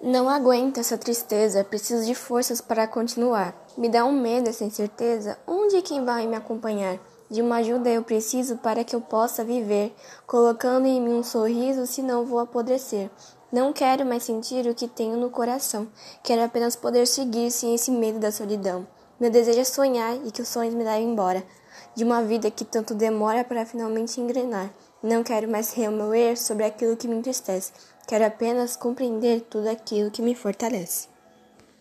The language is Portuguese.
Não aguento essa tristeza, preciso de forças para continuar. Me dá um medo essa incerteza. Onde quem vai me acompanhar? De uma ajuda eu preciso para que eu possa viver, colocando em mim um sorriso, senão vou apodrecer. Não quero mais sentir o que tenho no coração. Quero apenas poder seguir sem esse medo da solidão. Meu desejo é sonhar e que os sonhos me levem embora de uma vida que tanto demora para finalmente engrenar. Não quero mais remoer sobre aquilo que me entristece. Quero apenas compreender tudo aquilo que me fortalece.